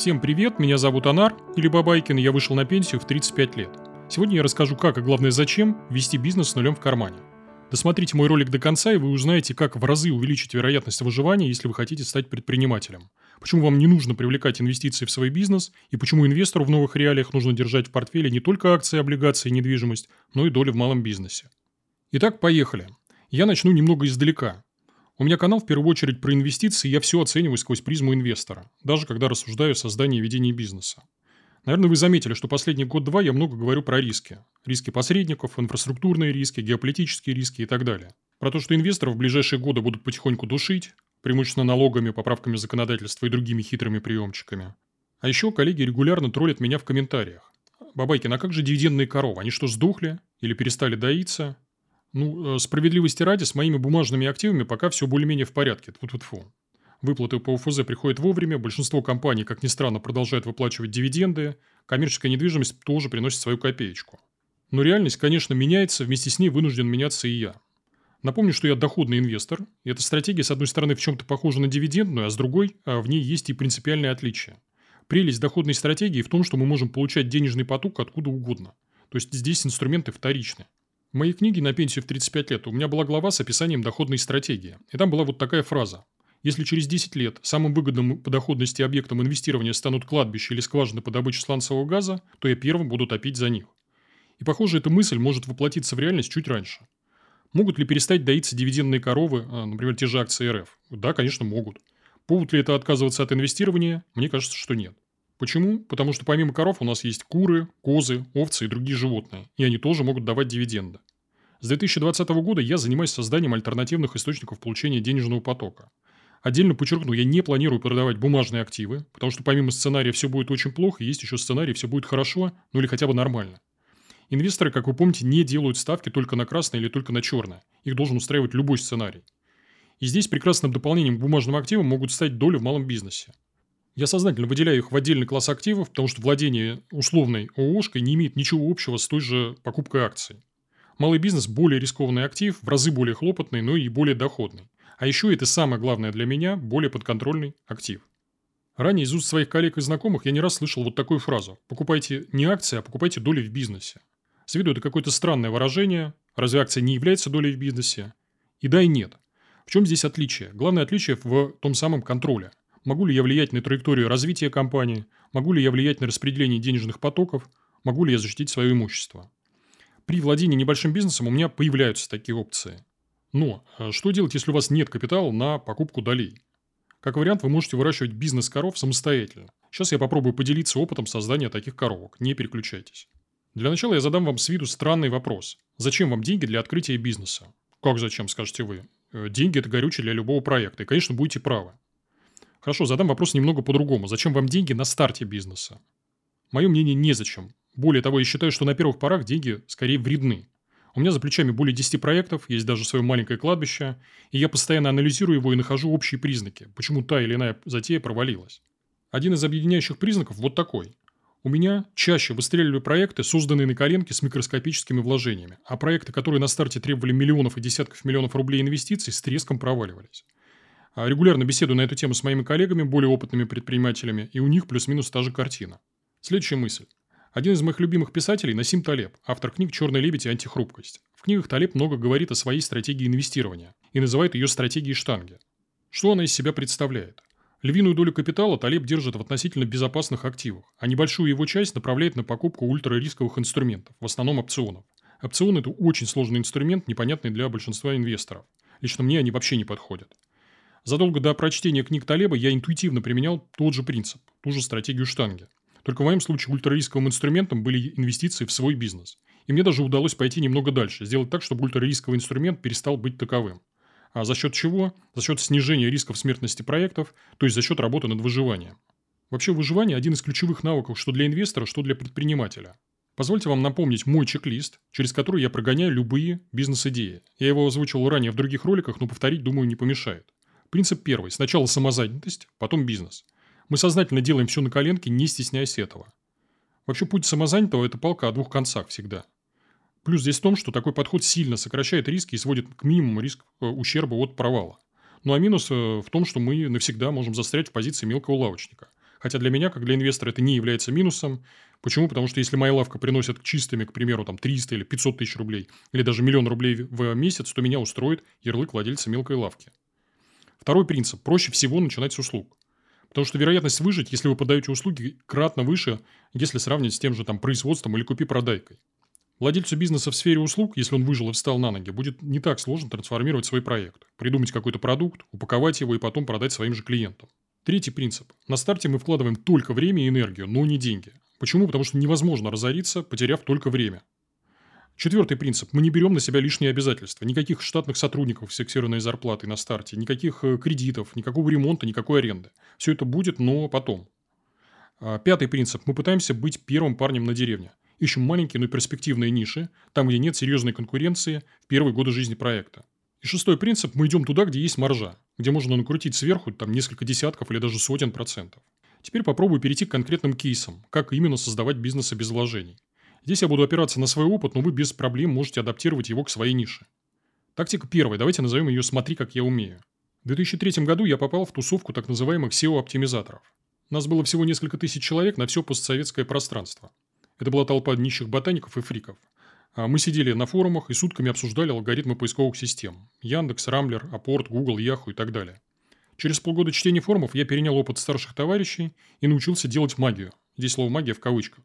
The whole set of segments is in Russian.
Всем привет, меня зовут Анар, или Бабайкин, я вышел на пенсию в 35 лет. Сегодня я расскажу, как и главное зачем вести бизнес с нулем в кармане. Досмотрите мой ролик до конца, и вы узнаете, как в разы увеличить вероятность выживания, если вы хотите стать предпринимателем. Почему вам не нужно привлекать инвестиции в свой бизнес, и почему инвестору в новых реалиях нужно держать в портфеле не только акции, облигации недвижимость, но и доли в малом бизнесе. Итак, поехали. Я начну немного издалека. У меня канал в первую очередь про инвестиции, я все оцениваю сквозь призму инвестора, даже когда рассуждаю о создании и ведении бизнеса. Наверное, вы заметили, что последний год-два я много говорю про риски. Риски посредников, инфраструктурные риски, геополитические риски и так далее. Про то, что инвесторов в ближайшие годы будут потихоньку душить, преимущественно налогами, поправками законодательства и другими хитрыми приемчиками. А еще коллеги регулярно троллят меня в комментариях. Бабайкин, а как же дивидендные коровы? Они что, сдохли? Или перестали доиться? Ну, э, справедливости ради, с моими бумажными активами пока все более-менее в порядке. Тьфу-тьфу-тьфу. Выплаты по УФЗ приходят вовремя, большинство компаний, как ни странно, продолжают выплачивать дивиденды, коммерческая недвижимость тоже приносит свою копеечку. Но реальность, конечно, меняется, вместе с ней вынужден меняться и я. Напомню, что я доходный инвестор, и эта стратегия, с одной стороны, в чем-то похожа на дивидендную, а с другой, а в ней есть и принципиальное отличие. Прелесть доходной стратегии в том, что мы можем получать денежный поток откуда угодно. То есть здесь инструменты вторичны. Моей книге «На пенсию в 35 лет» у меня была глава с описанием доходной стратегии. И там была вот такая фраза. Если через 10 лет самым выгодным по доходности объектом инвестирования станут кладбища или скважины по добыче сланцевого газа, то я первым буду топить за них. И похоже, эта мысль может воплотиться в реальность чуть раньше. Могут ли перестать доиться дивидендные коровы, а, например, те же акции РФ? Да, конечно, могут. Повод ли это отказываться от инвестирования? Мне кажется, что нет. Почему? Потому что помимо коров у нас есть куры, козы, овцы и другие животные, и они тоже могут давать дивиденды. С 2020 года я занимаюсь созданием альтернативных источников получения денежного потока. Отдельно подчеркну, я не планирую продавать бумажные активы, потому что помимо сценария «все будет очень плохо», есть еще сценарий «все будет хорошо», ну или хотя бы нормально. Инвесторы, как вы помните, не делают ставки только на красное или только на черное. Их должен устраивать любой сценарий. И здесь прекрасным дополнением к бумажным активам могут стать доли в малом бизнесе. Я сознательно выделяю их в отдельный класс активов, потому что владение условной ООшкой не имеет ничего общего с той же покупкой акций. Малый бизнес – более рискованный актив, в разы более хлопотный, но и более доходный. А еще это самое главное для меня – более подконтрольный актив. Ранее из уст своих коллег и знакомых я не раз слышал вот такую фразу «покупайте не акции, а покупайте доли в бизнесе». С виду это какое-то странное выражение, разве акция не является долей в бизнесе? И да, и нет. В чем здесь отличие? Главное отличие в том самом контроле. Могу ли я влиять на траекторию развития компании? Могу ли я влиять на распределение денежных потоков? Могу ли я защитить свое имущество? При владении небольшим бизнесом у меня появляются такие опции. Но э, что делать, если у вас нет капитала на покупку долей? Как вариант, вы можете выращивать бизнес коров самостоятельно. Сейчас я попробую поделиться опытом создания таких коровок. Не переключайтесь. Для начала я задам вам с виду странный вопрос. Зачем вам деньги для открытия бизнеса? Как зачем, скажете вы? Э, деньги – это горючее для любого проекта. И, конечно, будете правы. Хорошо, задам вопрос немного по-другому. Зачем вам деньги на старте бизнеса? Мое мнение – незачем. Более того, я считаю, что на первых порах деньги скорее вредны. У меня за плечами более 10 проектов, есть даже свое маленькое кладбище, и я постоянно анализирую его и нахожу общие признаки, почему та или иная затея провалилась. Один из объединяющих признаков вот такой. У меня чаще выстреливали проекты, созданные на коленке с микроскопическими вложениями, а проекты, которые на старте требовали миллионов и десятков миллионов рублей инвестиций, с треском проваливались. А регулярно беседую на эту тему с моими коллегами, более опытными предпринимателями, и у них плюс-минус та же картина. Следующая мысль. Один из моих любимых писателей – Насим Талеб, автор книг «Черный лебедь» и «Антихрупкость». В книгах Талеб много говорит о своей стратегии инвестирования и называет ее стратегией штанги. Что она из себя представляет? Львиную долю капитала Талеб держит в относительно безопасных активах, а небольшую его часть направляет на покупку ультрарисковых инструментов, в основном опционов. Опционы – это очень сложный инструмент, непонятный для большинства инвесторов. Лично мне они вообще не подходят. Задолго до прочтения книг Талеба я интуитивно применял тот же принцип, ту же стратегию штанги – только в моем случае ультрарисковым инструментом были инвестиции в свой бизнес. И мне даже удалось пойти немного дальше, сделать так, чтобы ультрарисковый инструмент перестал быть таковым. А за счет чего? За счет снижения рисков смертности проектов, то есть за счет работы над выживанием. Вообще выживание – один из ключевых навыков что для инвестора, что для предпринимателя. Позвольте вам напомнить мой чек-лист, через который я прогоняю любые бизнес-идеи. Я его озвучивал ранее в других роликах, но повторить, думаю, не помешает. Принцип первый. Сначала самозанятость, потом бизнес. Мы сознательно делаем все на коленке, не стесняясь этого. Вообще путь самозанятого – это палка о двух концах всегда. Плюс здесь в том, что такой подход сильно сокращает риски и сводит к минимуму риск э, ущерба от провала. Ну а минус э, в том, что мы навсегда можем застрять в позиции мелкого лавочника, Хотя для меня, как для инвестора, это не является минусом. Почему? Потому что если моя лавка приносит чистыми, к примеру, там 300 или 500 тысяч рублей, или даже миллион рублей в месяц, то меня устроит ярлык владельца мелкой лавки. Второй принцип. Проще всего начинать с услуг. Потому что вероятность выжить, если вы подаете услуги, кратно выше, если сравнивать с тем же там, производством или купи-продайкой. Владельцу бизнеса в сфере услуг, если он выжил и встал на ноги, будет не так сложно трансформировать свой проект, придумать какой-то продукт, упаковать его и потом продать своим же клиентам. Третий принцип. На старте мы вкладываем только время и энергию, но не деньги. Почему? Потому что невозможно разориться, потеряв только время. Четвертый принцип. Мы не берем на себя лишние обязательства. Никаких штатных сотрудников с фиксированной зарплатой на старте, никаких э, кредитов, никакого ремонта, никакой аренды. Все это будет, но потом. А, пятый принцип. Мы пытаемся быть первым парнем на деревне. Ищем маленькие, но перспективные ниши, там, где нет серьезной конкуренции в первые годы жизни проекта. И шестой принцип – мы идем туда, где есть маржа, где можно накрутить сверху там несколько десятков или даже сотен процентов. Теперь попробую перейти к конкретным кейсам, как именно создавать бизнесы без вложений. Здесь я буду опираться на свой опыт, но вы без проблем можете адаптировать его к своей нише. Тактика первая, давайте назовем ее «Смотри, как я умею». В 2003 году я попал в тусовку так называемых SEO-оптимизаторов. Нас было всего несколько тысяч человек на все постсоветское пространство. Это была толпа нищих ботаников и фриков. А мы сидели на форумах и сутками обсуждали алгоритмы поисковых систем. Яндекс, Рамблер, Апорт, Google, Яху и так далее. Через полгода чтения форумов я перенял опыт старших товарищей и научился делать магию. Здесь слово «магия» в кавычках.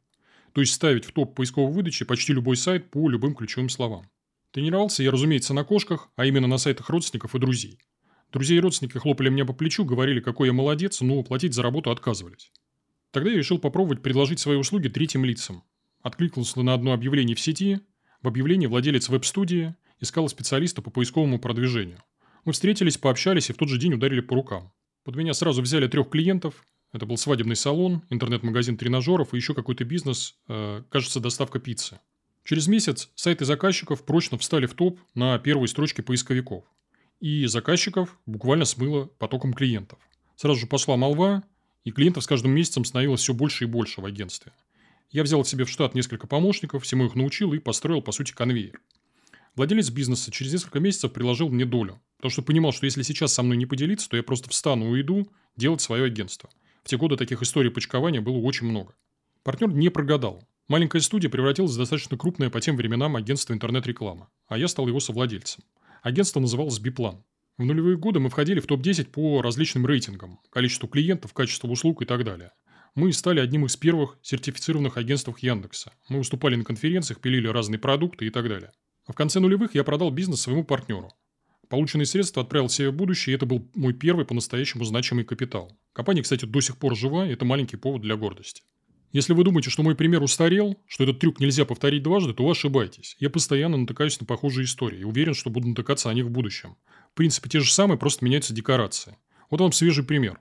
То есть ставить в топ поисковой выдачи почти любой сайт по любым ключевым словам. Тренировался я, разумеется, на кошках, а именно на сайтах родственников и друзей. Друзья и родственники хлопали меня по плечу, говорили, какой я молодец, но платить за работу отказывались. Тогда я решил попробовать предложить свои услуги третьим лицам. Откликнулся на одно объявление в сети. В объявлении владелец веб-студии искал специалиста по поисковому продвижению. Мы встретились, пообщались и в тот же день ударили по рукам. Под меня сразу взяли трех клиентов. Это был свадебный салон, интернет-магазин тренажеров и еще какой-то бизнес, э, кажется, доставка пиццы. Через месяц сайты заказчиков прочно встали в топ на первой строчке поисковиков. И заказчиков буквально смыло потоком клиентов. Сразу же пошла молва, и клиентов с каждым месяцем становилось все больше и больше в агентстве. Я взял себе в штат несколько помощников, всему их научил и построил, по сути, конвейер. Владелец бизнеса через несколько месяцев приложил мне долю, потому что понимал, что если сейчас со мной не поделиться, то я просто встану и уйду делать свое агентство. В те годы таких историй почкования было очень много. Партнер не прогадал. Маленькая студия превратилась в достаточно крупное по тем временам агентство интернет-рекламы, а я стал его совладельцем. Агентство называлось «Биплан». В нулевые годы мы входили в топ-10 по различным рейтингам, количеству клиентов, качеству услуг и так далее. Мы стали одним из первых сертифицированных агентств Яндекса. Мы выступали на конференциях, пилили разные продукты и так далее. В конце нулевых я продал бизнес своему партнеру. Полученные средства отправил себе в будущее, и это был мой первый по-настоящему значимый капитал. Компания, кстати, до сих пор жива, и это маленький повод для гордости. Если вы думаете, что мой пример устарел, что этот трюк нельзя повторить дважды, то вы ошибаетесь. Я постоянно натыкаюсь на похожие истории и уверен, что буду натыкаться на них в будущем. В принципе, те же самые, просто меняются декорации. Вот вам свежий пример.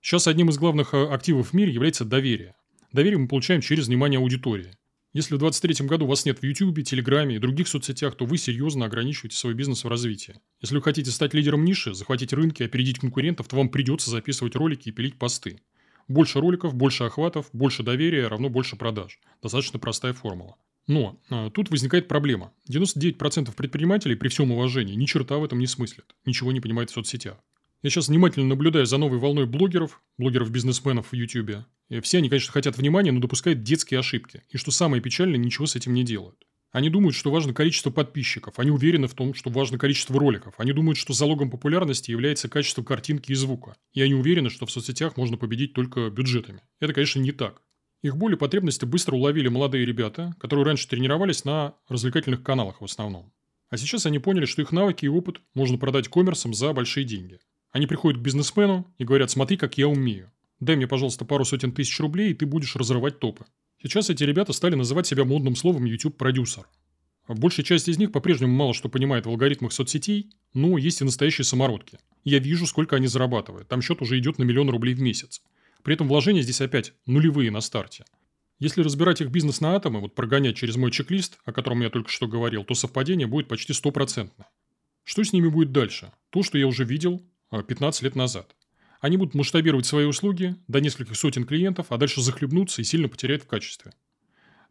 Сейчас одним из главных э, активов в мире является доверие. Доверие мы получаем через внимание аудитории. Если в 2023 году вас нет в YouTube, Телеграме и других соцсетях, то вы серьезно ограничиваете свой бизнес в развитии. Если вы хотите стать лидером ниши, захватить рынки, опередить конкурентов, то вам придется записывать ролики и пилить посты. Больше роликов, больше охватов, больше доверия равно больше продаж. Достаточно простая формула. Но а, тут возникает проблема. 99% предпринимателей, при всем уважении, ни черта в этом не смыслят. Ничего не понимают в соцсетях. Я сейчас внимательно наблюдаю за новой волной блогеров, блогеров-бизнесменов в YouTube. Все они, конечно, хотят внимания, но допускают детские ошибки. И что самое печальное, ничего с этим не делают. Они думают, что важно количество подписчиков. Они уверены в том, что важно количество роликов. Они думают, что залогом популярности является качество картинки и звука. И они уверены, что в соцсетях можно победить только бюджетами. Это, конечно, не так. Их боли и потребности быстро уловили молодые ребята, которые раньше тренировались на развлекательных каналах в основном. А сейчас они поняли, что их навыки и опыт можно продать коммерсом за большие деньги. Они приходят к бизнесмену и говорят, смотри, как я умею. Дай мне, пожалуйста, пару сотен тысяч рублей, и ты будешь разрывать топы. Сейчас эти ребята стали называть себя модным словом YouTube-продюсер. Большая часть из них по-прежнему мало что понимает в алгоритмах соцсетей, но есть и настоящие самородки. Я вижу, сколько они зарабатывают. Там счет уже идет на миллион рублей в месяц. При этом вложения здесь опять нулевые на старте. Если разбирать их бизнес на атомы, вот прогонять через мой чек-лист, о котором я только что говорил, то совпадение будет почти стопроцентное. Что с ними будет дальше? То, что я уже видел 15 лет назад. Они будут масштабировать свои услуги до нескольких сотен клиентов, а дальше захлебнутся и сильно потеряют в качестве.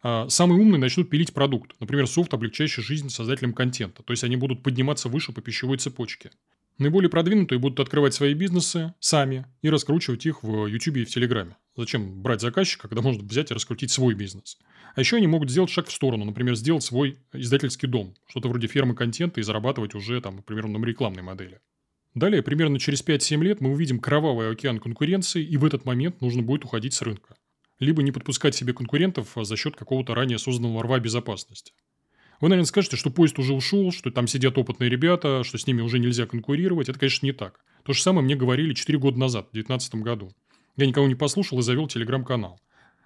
А самые умные начнут пилить продукт, например, софт, облегчающий жизнь создателям контента, то есть они будут подниматься выше по пищевой цепочке. Наиболее продвинутые будут открывать свои бизнесы сами и раскручивать их в YouTube и в Телеграме. Зачем брать заказчика, когда можно взять и раскрутить свой бизнес? А еще они могут сделать шаг в сторону, например, сделать свой издательский дом, что-то вроде фермы контента и зарабатывать уже, там, например, на рекламной модели. Далее, примерно через 5-7 лет мы увидим кровавый океан конкуренции, и в этот момент нужно будет уходить с рынка. Либо не подпускать себе конкурентов за счет какого-то ранее созданного рва безопасности. Вы, наверное, скажете, что поезд уже ушел, что там сидят опытные ребята, что с ними уже нельзя конкурировать. Это, конечно, не так. То же самое мне говорили 4 года назад, в 2019 году. Я никого не послушал и завел телеграм-канал.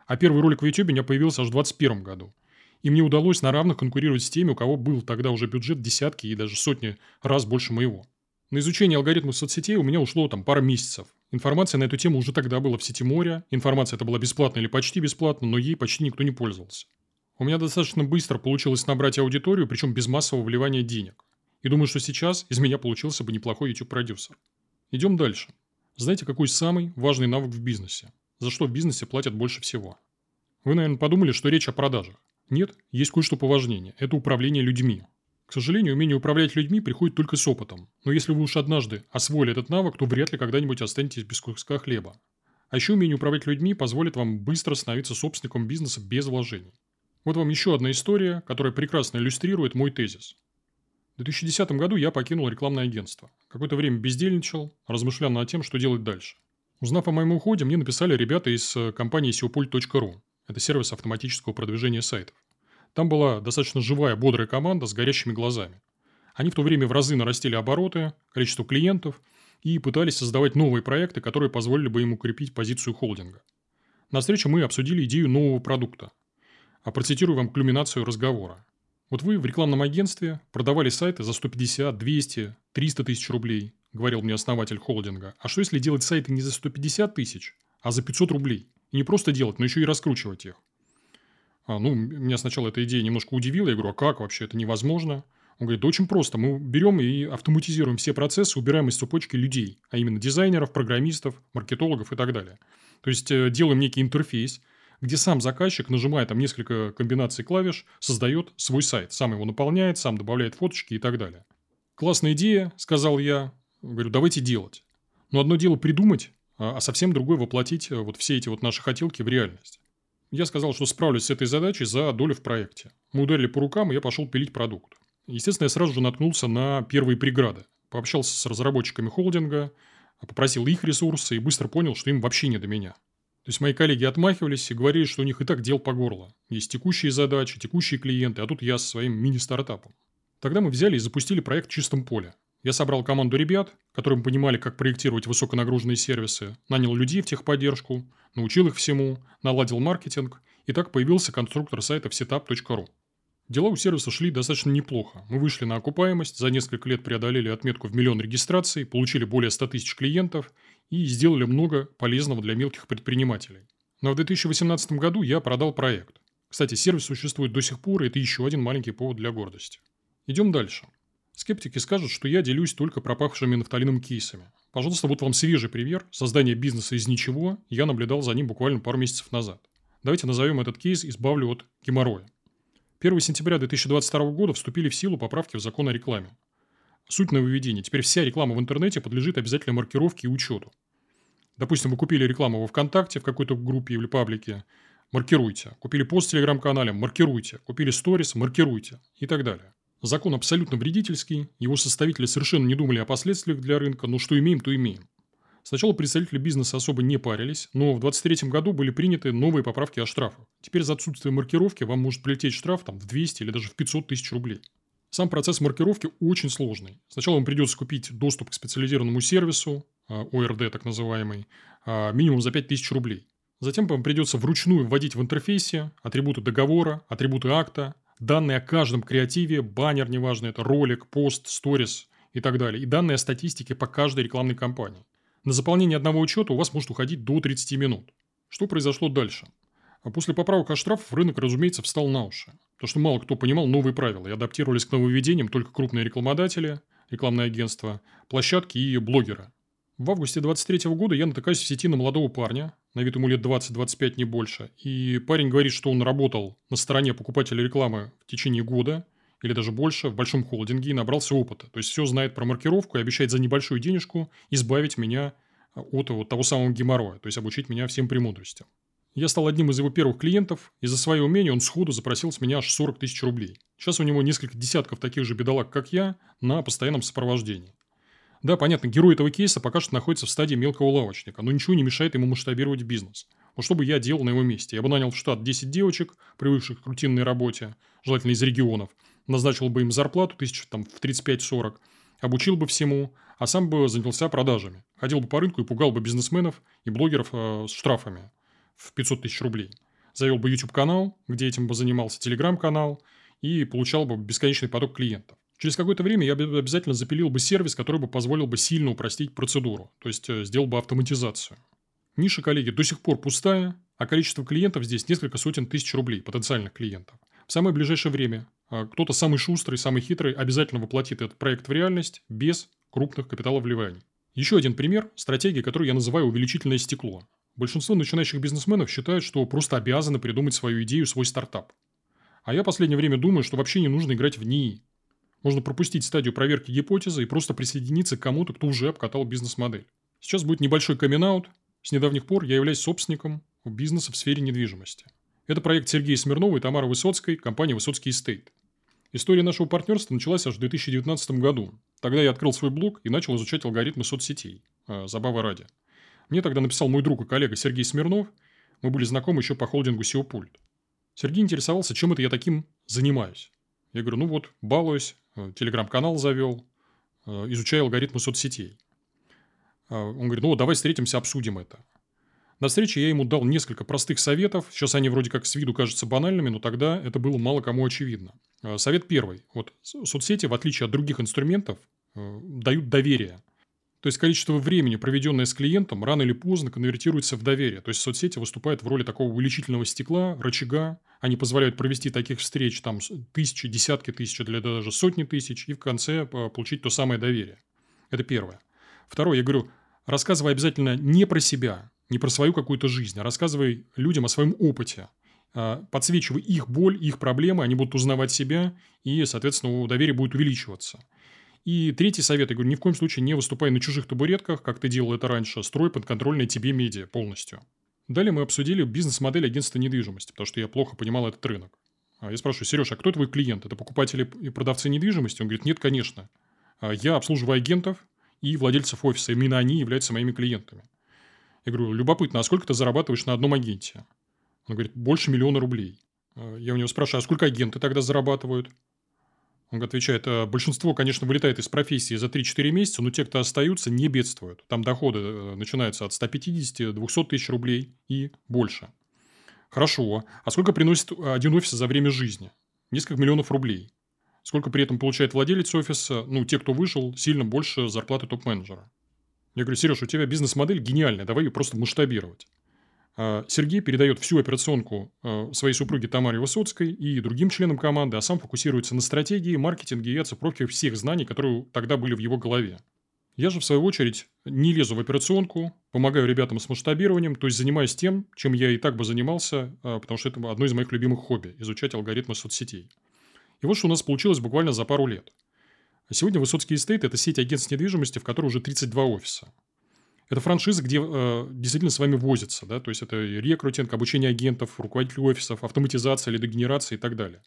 А первый ролик в YouTube у меня появился аж в 2021 году. И мне удалось на равных конкурировать с теми, у кого был тогда уже бюджет десятки и даже сотни раз больше моего. На изучение алгоритмов соцсетей у меня ушло там пара месяцев. Информация на эту тему уже тогда была в сети моря. Информация эта была бесплатная или почти бесплатная, но ей почти никто не пользовался. У меня достаточно быстро получилось набрать аудиторию, причем без массового вливания денег. И думаю, что сейчас из меня получился бы неплохой YouTube-продюсер. Идем дальше. Знаете, какой самый важный навык в бизнесе? За что в бизнесе платят больше всего? Вы, наверное, подумали, что речь о продажах. Нет, есть кое-что поважнее. Это управление людьми. К сожалению, умение управлять людьми приходит только с опытом. Но если вы уж однажды освоили этот навык, то вряд ли когда-нибудь останетесь без куска хлеба. А еще умение управлять людьми позволит вам быстро становиться собственником бизнеса без вложений. Вот вам еще одна история, которая прекрасно иллюстрирует мой тезис. В 2010 году я покинул рекламное агентство. Какое-то время бездельничал, размышлял над тем, что делать дальше. Узнав о моем уходе, мне написали ребята из э, компании SEOPult.ru. Это сервис автоматического продвижения сайтов. Там была достаточно живая, бодрая команда с горящими глазами. Они в то время в разы нарастили обороты, количество клиентов и пытались создавать новые проекты, которые позволили бы им укрепить позицию холдинга. На встрече мы обсудили идею нового продукта. А процитирую вам кульминацию разговора. Вот вы в рекламном агентстве продавали сайты за 150, 200, 300 тысяч рублей, говорил мне основатель холдинга. А что если делать сайты не за 150 тысяч, а за 500 рублей? И не просто делать, но еще и раскручивать их. А, ну, меня сначала эта идея немножко удивила. Я говорю, а как вообще это невозможно? Он говорит, да очень просто. Мы берем и автоматизируем все процессы, убираем из цепочки людей, а именно дизайнеров, программистов, маркетологов и так далее. То есть, э, делаем некий интерфейс, где сам заказчик, нажимая там несколько комбинаций клавиш, создает свой сайт. Сам его наполняет, сам добавляет фоточки и так далее. Классная идея, сказал я. Говорю, давайте делать. Но одно дело придумать, а, а совсем другое воплотить э, вот все эти вот наши хотелки в реальность. Я сказал, что справлюсь с этой задачей за долю в проекте. Мы ударили по рукам, и я пошел пилить продукт. Естественно, я сразу же наткнулся на первые преграды. Пообщался с разработчиками холдинга, попросил их ресурсы и быстро понял, что им вообще не до меня. То есть мои коллеги отмахивались и говорили, что у них и так дел по горло. Есть текущие задачи, текущие клиенты, а тут я со своим мини-стартапом. Тогда мы взяли и запустили проект в чистом поле. Я собрал команду ребят, которые понимали, как проектировать высоконагруженные сервисы, нанял людей в техподдержку, научил их всему, наладил маркетинг, и так появился конструктор сайта setup.ru. Дела у сервиса шли достаточно неплохо. Мы вышли на окупаемость, за несколько лет преодолели отметку в миллион регистраций, получили более 100 тысяч клиентов и сделали много полезного для мелких предпринимателей. Но в 2018 году я продал проект. Кстати, сервис существует до сих пор, и это еще один маленький повод для гордости. Идем дальше. Скептики скажут, что я делюсь только пропавшими нафталином кейсами. Пожалуйста, вот вам свежий пример создания бизнеса из ничего. Я наблюдал за ним буквально пару месяцев назад. Давайте назовем этот кейс «Избавлю от геморроя». 1 сентября 2022 года вступили в силу поправки в закон о рекламе. Суть нововведения. Теперь вся реклама в интернете подлежит обязательной маркировке и учету. Допустим, вы купили рекламу во ВКонтакте в какой-то группе или паблике, маркируйте. Купили пост в Телеграм-канале, маркируйте. Купили сторис, маркируйте. И так далее. Закон абсолютно вредительский, его составители совершенно не думали о последствиях для рынка, но что имеем, то имеем. Сначала представители бизнеса особо не парились, но в 2023 году были приняты новые поправки о штрафах. Теперь за отсутствие маркировки вам может прилететь штраф там, в 200 или даже в 500 тысяч рублей. Сам процесс маркировки очень сложный. Сначала вам придется купить доступ к специализированному сервису, а, ОРД так называемый, а, минимум за 5000 рублей. Затем вам придется вручную вводить в интерфейсе атрибуты договора, атрибуты акта, данные о каждом креативе, баннер, неважно, это ролик, пост, сторис и так далее, и данные о статистике по каждой рекламной кампании. На заполнение одного учета у вас может уходить до 30 минут. Что произошло дальше? А после поправок о штрафах рынок, разумеется, встал на уши. Потому что мало кто понимал новые правила и адаптировались к нововведениям только крупные рекламодатели, рекламные агентства, площадки и блогеры. В августе 23 года я натыкаюсь в сети на молодого парня, на вид ему лет 20-25, не больше. И парень говорит, что он работал на стороне покупателя рекламы в течение года или даже больше в большом холдинге и набрался опыта. То есть, все знает про маркировку и обещает за небольшую денежку избавить меня от вот того самого геморроя, то есть обучить меня всем премудростям. Я стал одним из его первых клиентов, и за свои умения он сходу запросил с меня аж 40 тысяч рублей. Сейчас у него несколько десятков таких же бедолаг, как я, на постоянном сопровождении. Да, понятно, герой этого кейса пока что находится в стадии мелкого лавочника, но ничего не мешает ему масштабировать бизнес. Вот что бы я делал на его месте? Я бы нанял в штат 10 девочек, привыкших к рутинной работе, желательно из регионов, назначил бы им зарплату тысяч там, в 35-40, обучил бы всему, а сам бы занялся продажами. Ходил бы по рынку и пугал бы бизнесменов и блогеров э, с штрафами в 500 тысяч рублей. Завел бы YouTube-канал, где этим бы занимался, Telegram-канал, и получал бы бесконечный поток клиентов. Через какое-то время я бы обязательно запилил бы сервис, который бы позволил бы сильно упростить процедуру, то есть э, сделал бы автоматизацию. Ниша, коллеги, до сих пор пустая, а количество клиентов здесь несколько сотен тысяч рублей, потенциальных клиентов. В самое ближайшее время э, кто-то самый шустрый, самый хитрый обязательно воплотит этот проект в реальность без крупных капиталовливаний. Еще один пример – стратегии, которую я называю увеличительное стекло. Большинство начинающих бизнесменов считают, что просто обязаны придумать свою идею, свой стартап. А я в последнее время думаю, что вообще не нужно играть в НИИ. Можно пропустить стадию проверки гипотезы и просто присоединиться к кому-то, кто уже обкатал бизнес-модель. Сейчас будет небольшой камин С недавних пор я являюсь собственником бизнеса в сфере недвижимости. Это проект Сергея Смирнова и Тамары Высоцкой, компания «Высоцкий Estate». История нашего партнерства началась аж в 2019 году. Тогда я открыл свой блог и начал изучать алгоритмы соцсетей. Э, забава ради. Мне тогда написал мой друг и коллега Сергей Смирнов. Мы были знакомы еще по холдингу SEO Пульт. Сергей интересовался, чем это я таким занимаюсь. Я говорю, ну вот, балуюсь, телеграм-канал завел, э, изучаю алгоритмы соцсетей. Э, он говорит, ну давай встретимся, обсудим это. На встрече я ему дал несколько простых советов. Сейчас они вроде как с виду кажутся банальными, но тогда это было мало кому очевидно. Совет первый. Вот соцсети, в отличие от других инструментов, дают доверие. То есть количество времени, проведенное с клиентом, рано или поздно конвертируется в доверие. То есть соцсети выступают в роли такого увеличительного стекла, рычага. Они позволяют провести таких встреч там тысячи, десятки тысяч, или даже сотни тысяч, и в конце э, получить то самое доверие. Это первое. Второе, я говорю, рассказывай обязательно не про себя, не про свою какую-то жизнь, а рассказывай людям о своем опыте. А, подсвечивай их боль, их проблемы, они будут узнавать себя, и, соответственно, доверие будет увеличиваться. И третий совет, я говорю, ни в коем случае не выступай на чужих табуретках, как ты делал это раньше, строй подконтрольные тебе медиа полностью. Далее мы обсудили бизнес-модель агентства недвижимости, потому что я плохо понимал этот рынок. А я спрашиваю, Сереж, а кто твой клиент? Это покупатели и продавцы недвижимости? Он говорит, нет, конечно. А я обслуживаю агентов и владельцев офиса. Именно они являются моими клиентами. Я говорю, любопытно, а сколько ты зарабатываешь на одном агенте? Он говорит, больше миллиона рублей. А я у него спрашиваю, а сколько агенты тогда зарабатывают? Он отвечает, «Э, большинство, конечно, вылетает из профессии за 3-4 месяца, но те, кто остаются, не бедствуют. Там доходы э, начинаются от 150-200 тысяч рублей и больше. Хорошо. А сколько приносит один офис за время жизни? Несколько миллионов рублей. Сколько при этом получает владелец офиса? Ну, те, кто вышел, сильно больше зарплаты топ-менеджера. Я говорю, Сереж, у тебя бизнес-модель гениальная, давай ее просто масштабировать. А, Сергей передает всю операционку а, своей супруге Тамаре Высоцкой и другим членам команды, а сам фокусируется на стратегии, маркетинге и оцифровке всех знаний, которые тогда были в его голове. Я же, в свою очередь, не лезу в операционку, помогаю ребятам с масштабированием, то есть занимаюсь тем, чем я и так бы занимался, а, потому что это одно из моих любимых хобби – изучать алгоритмы соцсетей. И вот что у нас получилось буквально за пару лет. Сегодня Высоцкий Estate – это сеть агентств недвижимости, в которой уже 32 офиса. Это франшиза, где э, действительно с вами возятся, да, то есть это рекрутинг, обучение агентов, руководителей офисов, автоматизация, лидогенерация и так далее.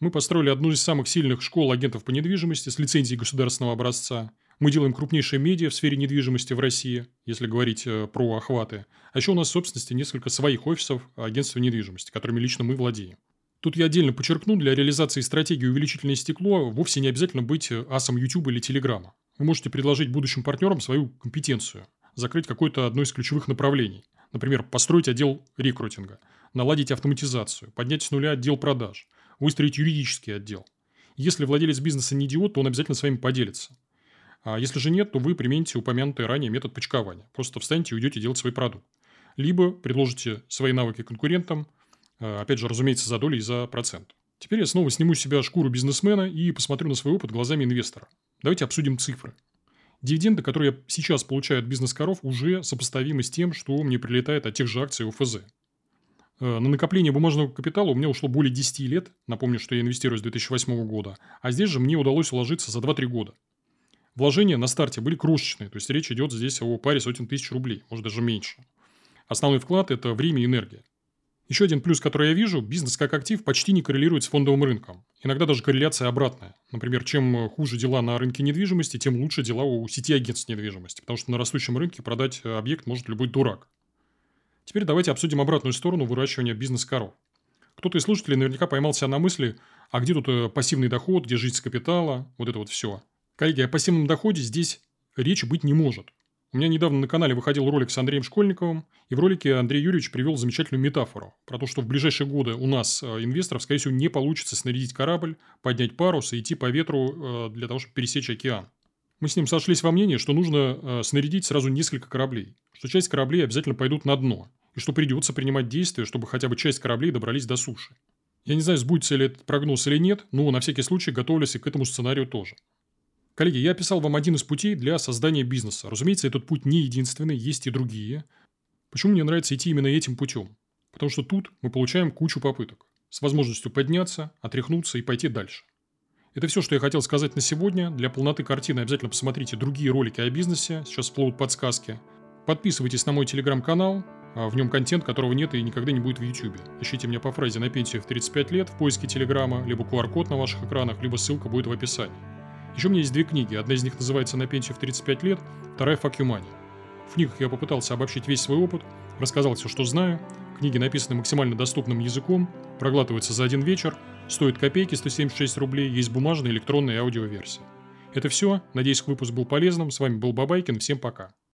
Мы построили одну из самых сильных школ агентов по недвижимости с лицензией государственного образца. Мы делаем крупнейшие медиа в сфере недвижимости в России, если говорить э, про охваты. А еще у нас в собственности несколько своих офисов агентства недвижимости, которыми лично мы владеем. Тут я отдельно подчеркну, для реализации стратегии увеличительное стекло вовсе не обязательно быть э, асом YouTube или Telegram. Вы можете предложить будущим партнерам свою компетенцию – закрыть какое-то одно из ключевых направлений. Например, построить отдел рекрутинга, наладить автоматизацию, поднять с нуля отдел продаж, выстроить юридический отдел. Если владелец бизнеса не идиот, то он обязательно с вами поделится. А если же нет, то вы примените упомянутый ранее метод почкования. Просто встанете и уйдете делать свой продукт. Либо предложите свои навыки конкурентам, а, опять же, разумеется, за долю и за процент. Теперь я снова сниму с себя шкуру бизнесмена и посмотрю на свой опыт глазами инвестора. Давайте обсудим цифры. Дивиденды, которые я сейчас получаю от бизнес-коров, уже сопоставимы с тем, что мне прилетает от тех же акций УФЗ. Э, на накопление бумажного капитала у меня ушло более 10 лет. Напомню, что я инвестирую с 2008 года. А здесь же мне удалось уложиться за 2-3 года. Вложения на старте были крошечные, то есть речь идет здесь о паре сотен тысяч рублей, может даже меньше. Основной вклад – это время и энергия. Еще один плюс, который я вижу, бизнес как актив почти не коррелирует с фондовым рынком. Иногда даже корреляция обратная. Например, чем хуже дела на рынке недвижимости, тем лучше дела у сети агентств недвижимости, потому что на растущем рынке продать объект может любой дурак. Теперь давайте обсудим обратную сторону выращивания бизнес-коров. Кто-то из слушателей наверняка поймался на мысли, а где тут э, пассивный доход, где жить с капитала, вот это вот все. Коллеги, о пассивном доходе здесь речи быть не может. У меня недавно на канале выходил ролик с Андреем Школьниковым, и в ролике Андрей Юрьевич привел замечательную метафору про то, что в ближайшие годы у нас, э, инвесторов, скорее всего, не получится снарядить корабль, поднять парус и идти по ветру э, для того, чтобы пересечь океан. Мы с ним сошлись во мнении, что нужно э, снарядить сразу несколько кораблей, что часть кораблей обязательно пойдут на дно, и что придется принимать действия, чтобы хотя бы часть кораблей добрались до суши. Я не знаю, сбудется ли этот прогноз или нет, но на всякий случай готовлюсь и к этому сценарию тоже. Коллеги, я описал вам один из путей для создания бизнеса. Разумеется, этот путь не единственный, есть и другие. Почему мне нравится идти именно этим путем? Потому что тут мы получаем кучу попыток. С возможностью подняться, отряхнуться и пойти дальше. Это все, что я хотел сказать на сегодня. Для полноты картины обязательно посмотрите другие ролики о бизнесе. Сейчас всплывут подсказки. Подписывайтесь на мой телеграм-канал. А в нем контент, которого нет и никогда не будет в YouTube. Ищите меня по фразе «на пенсию в 35 лет» в поиске телеграма, либо QR-код на ваших экранах, либо ссылка будет в описании. Еще у меня есть две книги. Одна из них называется «На пенсию в 35 лет», вторая «Fuck you money». В книгах я попытался обобщить весь свой опыт, рассказал все, что знаю. Книги написаны максимально доступным языком, проглатываются за один вечер, стоят копейки 176 рублей, есть бумажная, электронная и аудиоверсия. Это все. Надеюсь, выпуск был полезным. С вами был Бабайкин. Всем пока.